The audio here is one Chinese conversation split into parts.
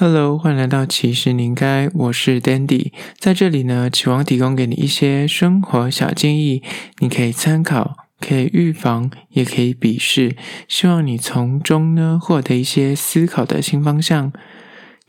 Hello，欢迎来到其实你应该，我是 Dandy，在这里呢，期望提供给你一些生活小建议，你可以参考，可以预防，也可以鄙视，希望你从中呢获得一些思考的新方向。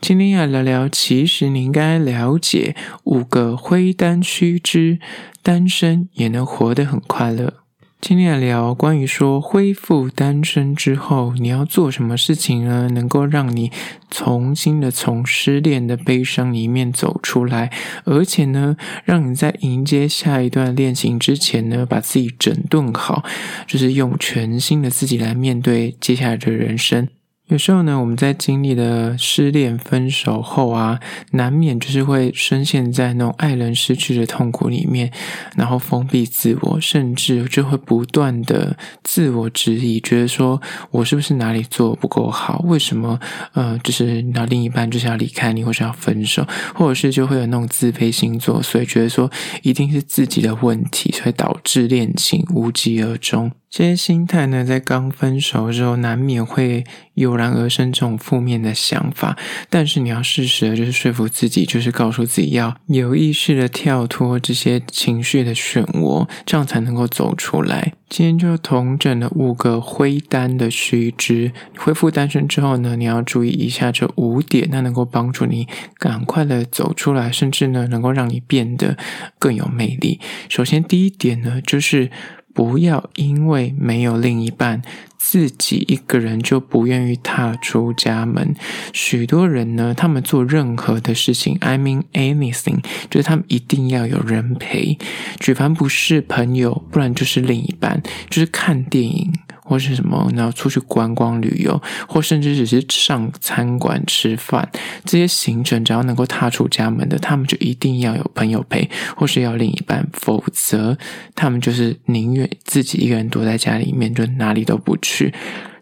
今天要聊聊，其实你应该了解五个灰单须知，单身也能活得很快乐。今天来聊关于说恢复单身之后你要做什么事情呢？能够让你重新的从失恋的悲伤里面走出来，而且呢，让你在迎接下一段恋情之前呢，把自己整顿好，就是用全新的自己来面对接下来的人生。有时候呢，我们在经历了失恋、分手后啊，难免就是会深陷在那种爱人失去的痛苦里面，然后封闭自我，甚至就会不断的自我质疑，觉得说我是不是哪里做不够好？为什么呃，就是那另一半就是要离开你，或是要分手，或者是就会有那种自卑星座，所以觉得说一定是自己的问题，所以导致恋情无疾而终。这些心态呢，在刚分手的时候，难免会油然而生这种负面的想法。但是你要适时的，就是说服自己，就是告诉自己要有意识的跳脱这些情绪的漩涡，这样才能够走出来。今天就统整了五个灰单的须知。恢复单身之后呢，你要注意以下这五点，那能够帮助你赶快的走出来，甚至呢，能够让你变得更有魅力。首先，第一点呢，就是。不要因为没有另一半，自己一个人就不愿意踏出家门。许多人呢，他们做任何的事情，I mean anything，就是他们一定要有人陪，举凡不是朋友，不然就是另一半，就是看电影。或是什么，然后出去观光旅游，或甚至只是上餐馆吃饭，这些行程只要能够踏出家门的，他们就一定要有朋友陪，或是要另一半，否则他们就是宁愿自己一个人躲在家里面，就哪里都不去。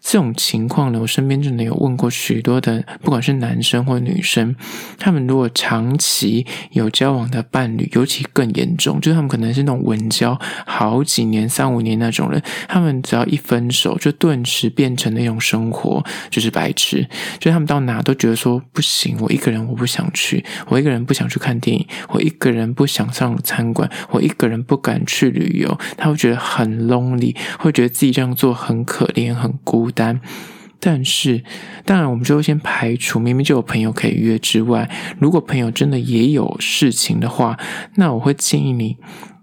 这种情况呢，我身边真的有问过许多的，不管是男生或女生，他们如果长期有交往的伴侣，尤其更严重，就是他们可能是那种稳交好几年、三五年那种人，他们只要一分手，就顿时变成那种生活就是白痴，就他们到哪都觉得说不行，我一个人我不想去，我一个人不想去看电影，我一个人不想上餐馆，我一个人不敢去旅游，他会觉得很 lonely，会觉得自己这样做很可怜、很孤。单，但是当然，我们就会先排除明明就有朋友可以约之外，如果朋友真的也有事情的话，那我会建议你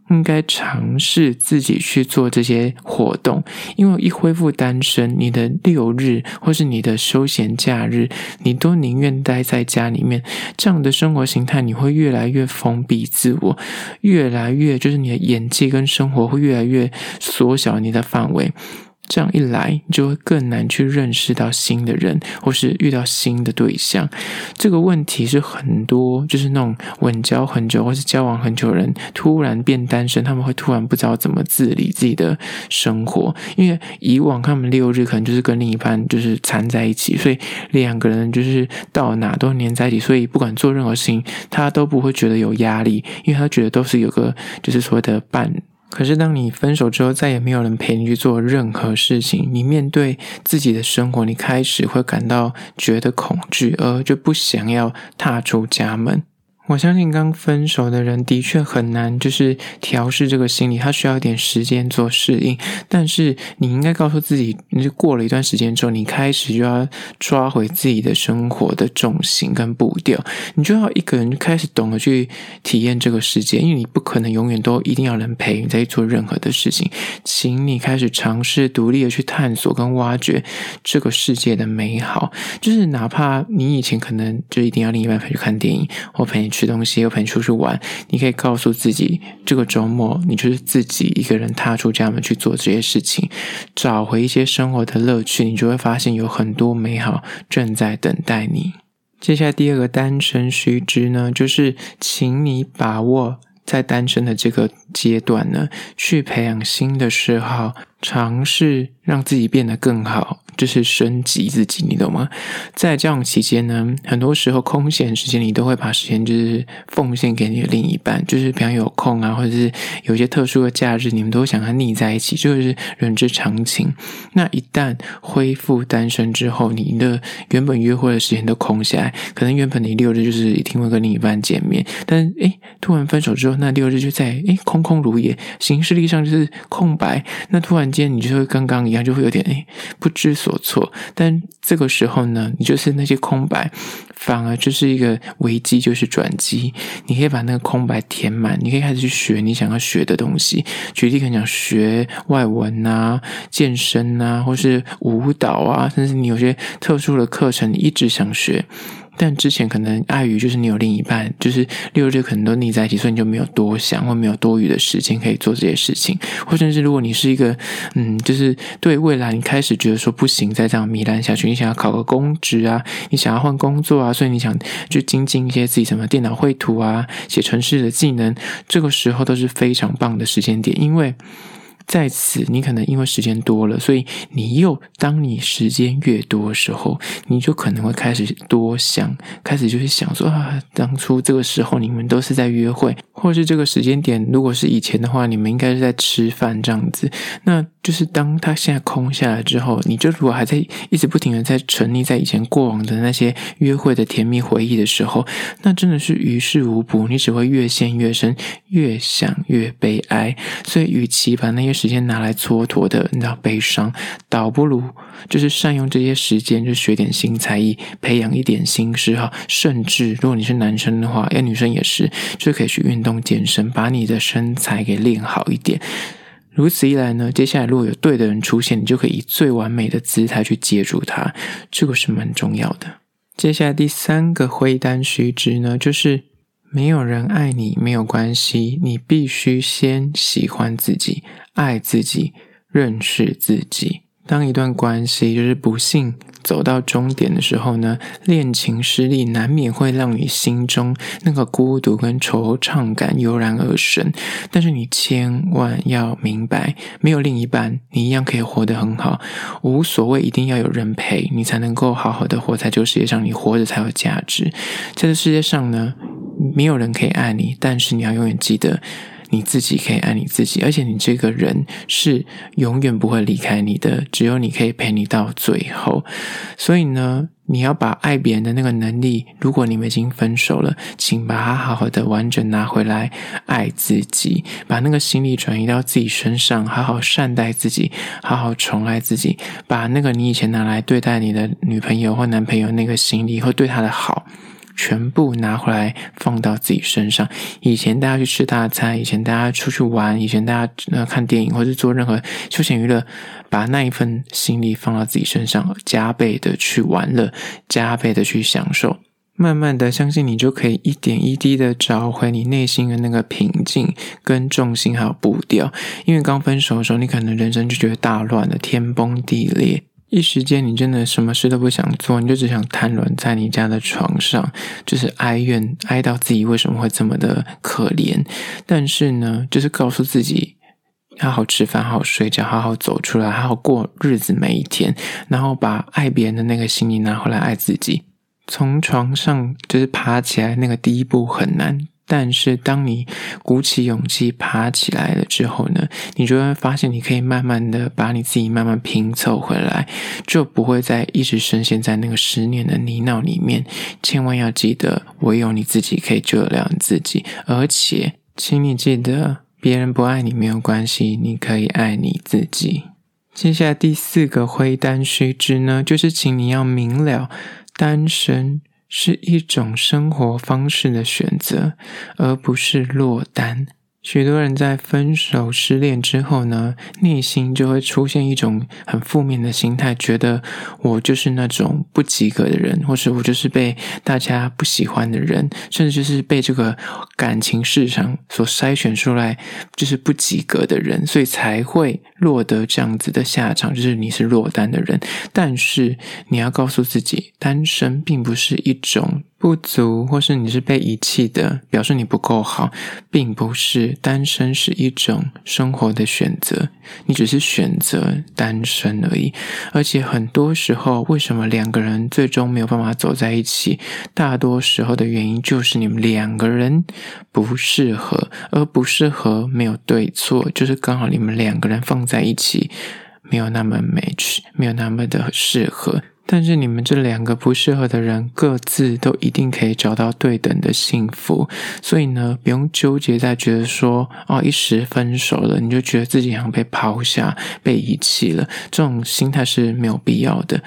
应该尝试自己去做这些活动，因为一恢复单身，你的六日或是你的休闲假日，你都宁愿待在家里面，这样的生活形态，你会越来越封闭自我，越来越就是你的眼界跟生活会越来越缩小你的范围。这样一来，你就会更难去认识到新的人，或是遇到新的对象。这个问题是很多，就是那种稳交很久或是交往很久的人，突然变单身，他们会突然不知道怎么自理自己的生活。因为以往他们六日可能就是跟另一半就是缠在一起，所以两个人就是到哪都黏在一起，所以不管做任何事情，他都不会觉得有压力，因为他觉得都是有个就是所谓的伴。可是，当你分手之后，再也没有人陪你去做任何事情，你面对自己的生活，你开始会感到觉得恐惧，而就不想要踏出家门。我相信刚分手的人的确很难，就是调试这个心理，他需要一点时间做适应。但是你应该告诉自己，你就过了一段时间之后，你开始就要抓回自己的生活的重心跟步调，你就要一个人开始懂得去体验这个世界，因为你不可能永远都一定要人陪你在做任何的事情。请你开始尝试独立的去探索跟挖掘这个世界的美好，就是哪怕你以前可能就一定要另一半陪去看电影或陪你。吃东西，又陪你出去玩，你可以告诉自己，这个周末你就是自己一个人踏出家门去做这些事情，找回一些生活的乐趣，你就会发现有很多美好正在等待你。接下来第二个单身须知呢，就是请你把握在单身的这个阶段呢，去培养新的嗜好。尝试让自己变得更好。就是升级自己，你懂吗？在这样期间呢，很多时候空闲时间，你都会把时间就是奉献给你的另一半，就是比方有空啊，或者是有一些特殊的假日，你们都想要腻在一起，就是人之常情。那一旦恢复单身之后，你的原本约会的时间都空下来，可能原本你六日就是一定会跟另一半见面，但诶，突然分手之后，那六日就在诶空空如也，形式力上就是空白。那突然间，你就会刚刚一样，就会有点诶不知所措，但这个时候呢，你就是那些空白，反而就是一个危机，就是转机。你可以把那个空白填满，你可以开始去学你想要学的东西。举例可能讲学外文啊、健身啊，或是舞蹈啊，甚至你有些特殊的课程，你一直想学。但之前可能碍于就是你有另一半，就是六日可能都腻在一起，所以你就没有多想，或没有多余的时间可以做这些事情。或者是如果你是一个嗯，就是对未来你开始觉得说不行，再这样糜烂下去，你想要考个公职啊，你想要换工作啊，所以你想就精进一些自己什么电脑绘图啊、写程式的技能，这个时候都是非常棒的时间点，因为。在此，你可能因为时间多了，所以你又当你时间越多的时候，你就可能会开始多想，开始就是想说啊，当初这个时候你们都是在约会，或是这个时间点，如果是以前的话，你们应该是在吃饭这样子。那就是当他现在空下来之后，你就如果还在一直不停的在沉溺在以前过往的那些约会的甜蜜回忆的时候，那真的是于事无补，你只会越陷越深，越想越悲哀。所以，与其把那些时间拿来蹉跎的，你知道悲伤，倒不如就是善用这些时间，就学点新才艺，培养一点新嗜好。甚至如果你是男生的话，要女生也是，就可以去运动健身，把你的身材给练好一点。如此一来呢，接下来如果有对的人出现，你就可以以最完美的姿态去接住他，这个是蛮重要的。接下来第三个灰单须知呢，就是。没有人爱你没有关系，你必须先喜欢自己、爱自己、认识自己。当一段关系就是不幸走到终点的时候呢，恋情失利难免会让你心中那个孤独跟惆怅感油然而生。但是你千万要明白，没有另一半，你一样可以活得很好。无所谓一定要有人陪你才能够好好的活在这个世界上，你活着才有价值。在这世界上呢，没有人可以爱你，但是你要永远记得，你自己可以爱你自己，而且你这个人是永远不会离开你的，只有你可以陪你到最后。所以呢，你要把爱别人的那个能力，如果你们已经分手了，请把它好好的完整拿回来，爱自己，把那个心力转移到自己身上，好好善待自己，好好宠爱自己，把那个你以前拿来对待你的女朋友或男朋友那个心力，或对他的好。全部拿回来放到自己身上。以前大家去吃大餐，以前大家出去玩，以前大家呃看电影或者做任何休闲娱乐，把那一份心力放到自己身上，加倍的去玩乐，加倍的去享受。慢慢的，相信你就可以一点一滴的找回你内心的那个平静跟重心还有步调。因为刚分手的时候，你可能人生就觉得大乱了，天崩地裂。一时间，你真的什么事都不想做，你就只想瘫软在你家的床上，就是哀怨，哀悼自己为什么会这么的可怜。但是呢，就是告诉自己，好好吃饭，好好睡觉，好好走出来，好好过日子每一天，然后把爱别人的那个心意拿回来爱自己。从床上就是爬起来，那个第一步很难。但是，当你鼓起勇气爬起来了之后呢，你就会发现，你可以慢慢的把你自己慢慢拼凑回来，就不会再一直深陷在那个十年的泥淖里面。千万要记得，唯有你自己可以救得了你自己。而且，请你记得，别人不爱你没有关系，你可以爱你自己。接下来第四个灰单须知呢，就是请你要明了，单身。是一种生活方式的选择，而不是落单。许多人在分手、失恋之后呢，内心就会出现一种很负面的心态，觉得我就是那种不及格的人，或是我就是被大家不喜欢的人，甚至就是被这个感情市场所筛选出来就是不及格的人，所以才会落得这样子的下场，就是你是落单的人。但是你要告诉自己，单身并不是一种。不足，或是你是被遗弃的，表示你不够好，并不是。单身是一种生活的选择，你只是选择单身而已。而且很多时候，为什么两个人最终没有办法走在一起？大多时候的原因就是你们两个人不适合，而不适合没有对错，就是刚好你们两个人放在一起，没有那么 match，没有那么的适合。但是你们这两个不适合的人，各自都一定可以找到对等的幸福。所以呢，不用纠结在觉得说，哦，一时分手了，你就觉得自己好像被抛下、被遗弃了，这种心态是没有必要的。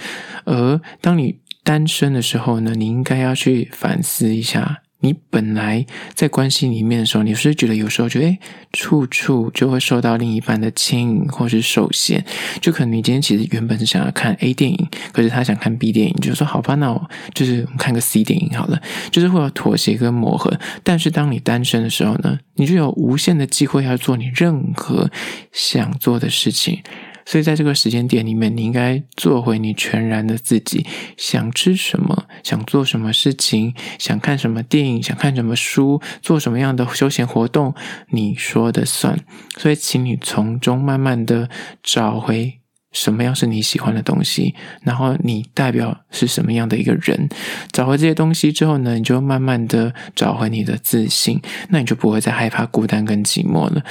而当你单身的时候呢，你应该要去反思一下。你本来在关系里面的时候，你是不是觉得有时候觉得，诶，处处就会受到另一半的牵引或是受限？就可能你今天其实原本是想要看 A 电影，可是他想看 B 电影，就说好吧，那我就是看个 C 电影好了，就是会有妥协跟磨合。但是当你单身的时候呢，你就有无限的机会要做你任何想做的事情。所以在这个时间点里面，你应该做回你全然的自己，想吃什么，想做什么事情，想看什么电影，想看什么书，做什么样的休闲活动，你说的算。所以，请你从中慢慢的找回什么样是你喜欢的东西，然后你代表是什么样的一个人。找回这些东西之后呢，你就慢慢的找回你的自信，那你就不会再害怕孤单跟寂寞了。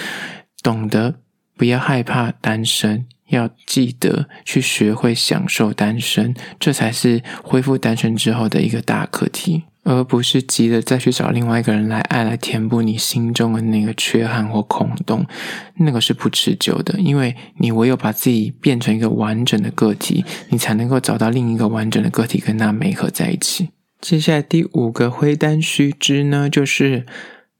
懂得不要害怕单身。要记得去学会享受单身，这才是恢复单身之后的一个大课题，而不是急着再去找另外一个人来爱，来填补你心中的那个缺憾或空洞，那个是不持久的。因为你唯有把自己变成一个完整的个体，你才能够找到另一个完整的个体跟他美合在一起。接下来第五个灰单须知呢，就是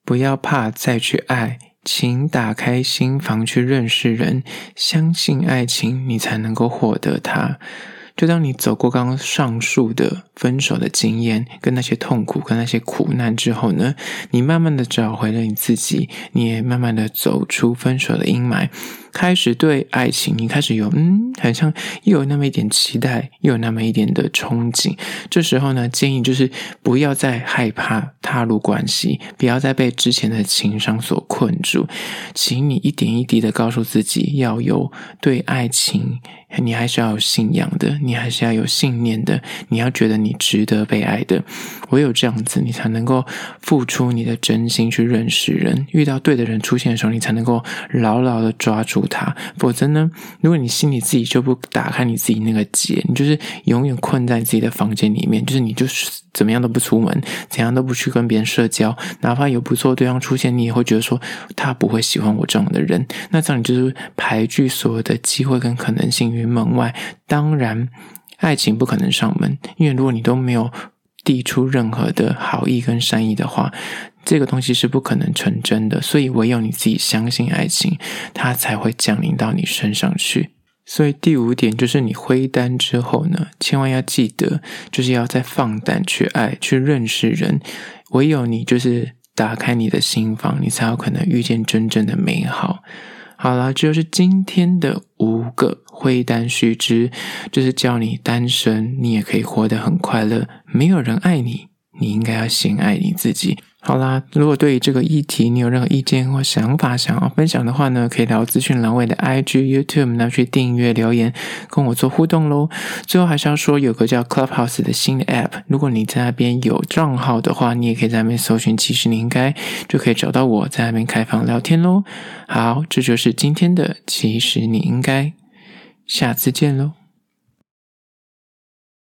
不要怕再去爱。请打开心房去认识人，相信爱情，你才能够获得它。就当你走过刚刚上述的分手的经验，跟那些痛苦，跟那些苦难之后呢，你慢慢的找回了你自己，你也慢慢的走出分手的阴霾。开始对爱情，你开始有嗯，好像又有那么一点期待，又有那么一点的憧憬。这时候呢，建议就是不要再害怕踏入关系，不要再被之前的情伤所困住。请你一点一滴的告诉自己，要有对爱情，你还是要有信仰的，你还是要有信念的，你要觉得你值得被爱的。唯有这样子，你才能够付出你的真心去认识人。遇到对的人出现的时候，你才能够牢牢的抓住。他，否则呢？如果你心里自己就不打开你自己那个结，你就是永远困在自己的房间里面，就是你就是怎么样都不出门，怎样都不去跟别人社交，哪怕有不错对象出现，你也会觉得说他不会喜欢我这样的人。那这样你就是排拒所有的机会跟可能性于门外。当然，爱情不可能上门，因为如果你都没有递出任何的好意跟善意的话。这个东西是不可能成真的，所以唯有你自己相信爱情，它才会降临到你身上去。所以第五点就是你灰单之后呢，千万要记得，就是要再放胆去爱，去认识人。唯有你就是打开你的心房，你才有可能遇见真正的美好。好了，这就是今天的五个灰单须知，就是教你单身，你也可以活得很快乐。没有人爱你，你应该要先爱你自己。好啦，如果对于这个议题你有任何意见或想法想要分享的话呢，可以到资讯栏位的 IG、YouTube 那去订阅留言，跟我做互动喽。最后还是要说，有个叫 Clubhouse 的新的 App，如果你在那边有账号的话，你也可以在那边搜寻“其实你应该”，就可以找到我在那边开房聊天喽。好，这就是今天的“其实你应该”，下次见喽。